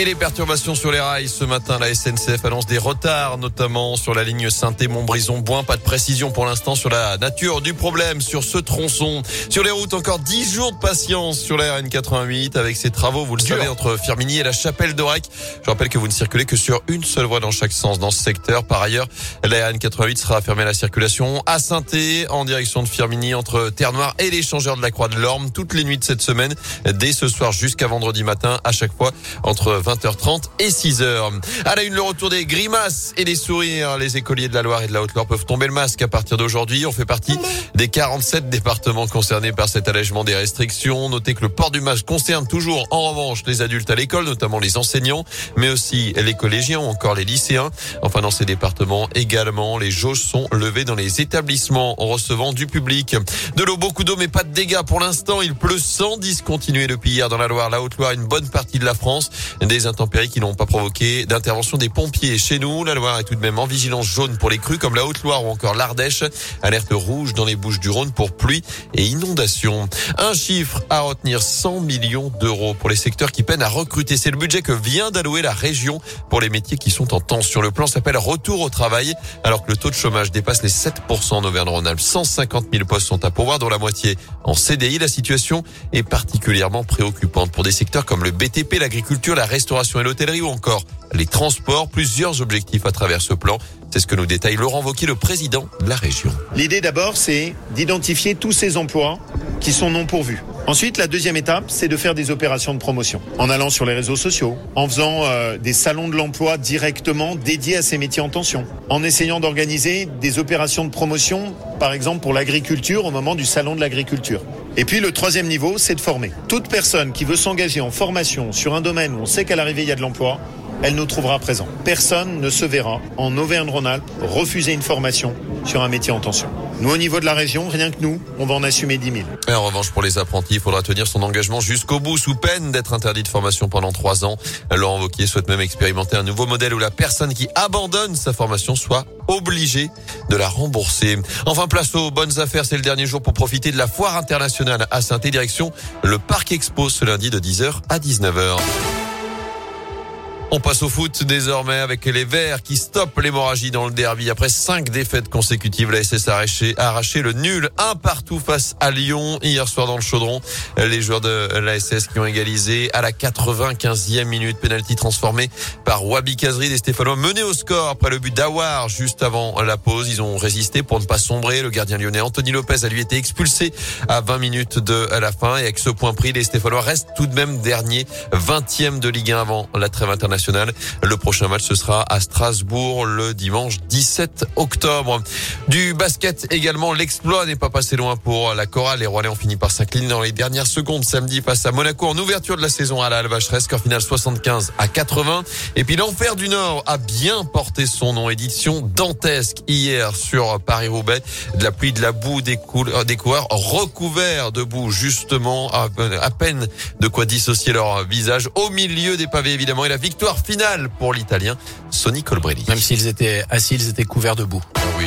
Et les perturbations sur les rails ce matin, la SNCF annonce des retards, notamment sur la ligne Saint-Montbrison-Boin. Pas de précision pour l'instant sur la nature du problème sur ce tronçon. Sur les routes, encore 10 jours de patience sur la RN88 avec ces travaux, vous le savez, entre Firminy et la Chapelle d'Orec. Je rappelle que vous ne circulez que sur une seule voie dans chaque sens dans ce secteur. Par ailleurs, la RN88 sera fermée à la circulation à saint en direction de Firminy entre Terre-Noire et l'échangeur de la Croix de l'Orme toutes les nuits de cette semaine, dès ce soir jusqu'à vendredi matin, à chaque fois entre 20h30 et 6h. À la une, le retour des grimaces et des sourires. Les écoliers de la Loire et de la Haute-Loire peuvent tomber le masque à partir d'aujourd'hui. On fait partie des 47 départements concernés par cet allègement des restrictions. Notez que le port du masque concerne toujours, en revanche, les adultes à l'école, notamment les enseignants, mais aussi les collégiens ou encore les lycéens. Enfin, dans ces départements également, les jauges sont levées dans les établissements en recevant du public. De l'eau, beaucoup d'eau, mais pas de dégâts pour l'instant. Il pleut sans discontinuer depuis hier dans la Loire, la Haute-Loire, une bonne partie de la France. Des intempéries qui n'ont pas provoqué d'intervention des pompiers. Chez nous, la Loire est tout de même en vigilance jaune pour les crues comme la Haute-Loire ou encore l'Ardèche. Alerte rouge dans les Bouches du Rhône pour pluie et inondations. Un chiffre à retenir 100 millions d'euros pour les secteurs qui peinent à recruter. C'est le budget que vient d'allouer la région pour les métiers qui sont en tension. Le plan s'appelle Retour au travail alors que le taux de chômage dépasse les 7% en Auvergne-Rhône-Alpes. 150 000 postes sont à pourvoir dont la moitié en CDI. La situation est particulièrement préoccupante pour des secteurs comme le BTP, l'agriculture, la restauration et l'hôtellerie ou encore les transports. Plusieurs objectifs à travers ce plan. C'est ce que nous détaille Laurent Wauquiez, le président de la région. L'idée d'abord, c'est d'identifier tous ces emplois qui sont non pourvus. Ensuite, la deuxième étape, c'est de faire des opérations de promotion. En allant sur les réseaux sociaux, en faisant euh, des salons de l'emploi directement dédiés à ces métiers en tension, en essayant d'organiser des opérations de promotion, par exemple pour l'agriculture au moment du salon de l'agriculture. Et puis le troisième niveau, c'est de former. Toute personne qui veut s'engager en formation sur un domaine où on sait qu'à l'arrivée il y a de l'emploi, elle nous trouvera présent. Personne ne se verra en Auvergne-Rhône-Alpes refuser une formation sur un métier en tension. Nous, au niveau de la région, rien que nous, on va en assumer 10 000. Et en revanche, pour les apprentis, il faudra tenir son engagement jusqu'au bout, sous peine d'être interdit de formation pendant trois ans. Laurent Wauquiez souhaite même expérimenter un nouveau modèle où la personne qui abandonne sa formation soit obligée de la rembourser. Enfin, place aux bonnes affaires. C'est le dernier jour pour profiter de la foire internationale à saint direction le Parc Expo ce lundi de 10h à 19h. On passe au foot désormais avec les Verts qui stoppent l'hémorragie dans le derby. Après cinq défaites consécutives, la SS a arraché, le nul un partout face à Lyon hier soir dans le chaudron. Les joueurs de la SS qui ont égalisé à la 95e minute. Penalty transformé par Wabi Kazri. Les Stéphanois menés au score après le but d'Awar juste avant la pause. Ils ont résisté pour ne pas sombrer. Le gardien lyonnais Anthony Lopez a lui été expulsé à 20 minutes de la fin. Et avec ce point pris, les Stéphanois restent tout de même dernier 20e de Ligue 1 avant la trêve internationale. Le prochain match, ce sera à Strasbourg le dimanche 17 octobre. Du basket également, l'exploit n'est pas passé loin pour la chorale. Les Rouennais ont fini par s'incliner dans les dernières secondes samedi face à Monaco en ouverture de la saison à la Alvacheresse, score final 75 à 80. Et puis l'Enfer du Nord a bien porté son nom. Édition dantesque hier sur Paris-Roubaix. De la pluie, de la boue, des, couleurs, des coureurs recouverts de boue justement, à, peine de quoi dissocier leur visage au milieu des pavés évidemment. Et la victoire finale pour l'Italien Sonny Colbrelli. Même s'ils étaient assis, ils étaient couverts de boue. Ah oui.